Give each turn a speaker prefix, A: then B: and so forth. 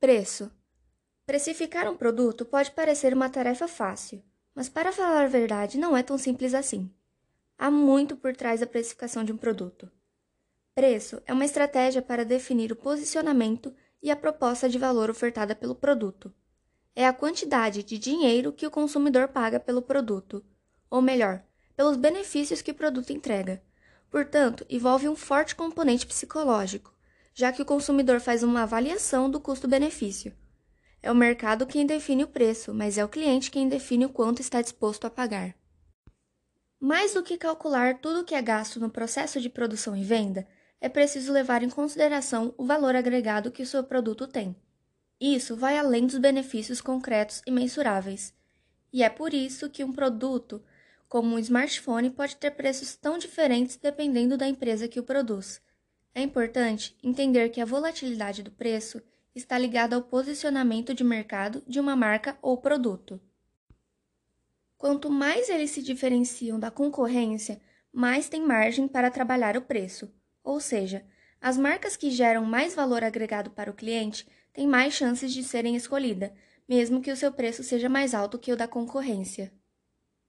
A: Preço. Precificar um produto pode parecer uma tarefa fácil, mas para falar a verdade não é tão simples assim. Há muito por trás da precificação de um produto. Preço é uma estratégia para definir o posicionamento e a proposta de valor ofertada pelo produto. É a quantidade de dinheiro que o consumidor paga pelo produto, ou melhor, pelos benefícios que o produto entrega. Portanto, envolve um forte componente psicológico, já que o consumidor faz uma avaliação do custo-benefício. É o mercado quem define o preço, mas é o cliente quem define o quanto está disposto a pagar. Mais do que calcular tudo o que é gasto no processo de produção e venda, é preciso levar em consideração o valor agregado que o seu produto tem. Isso vai além dos benefícios concretos e mensuráveis. E é por isso que um produto, como um smartphone, pode ter preços tão diferentes dependendo da empresa que o produz. É importante entender que a volatilidade do preço está ligada ao posicionamento de mercado de uma marca ou produto. Quanto mais eles se diferenciam da concorrência, mais tem margem para trabalhar o preço, ou seja, as marcas que geram mais valor agregado para o cliente têm mais chances de serem escolhidas, mesmo que o seu preço seja mais alto que o da concorrência.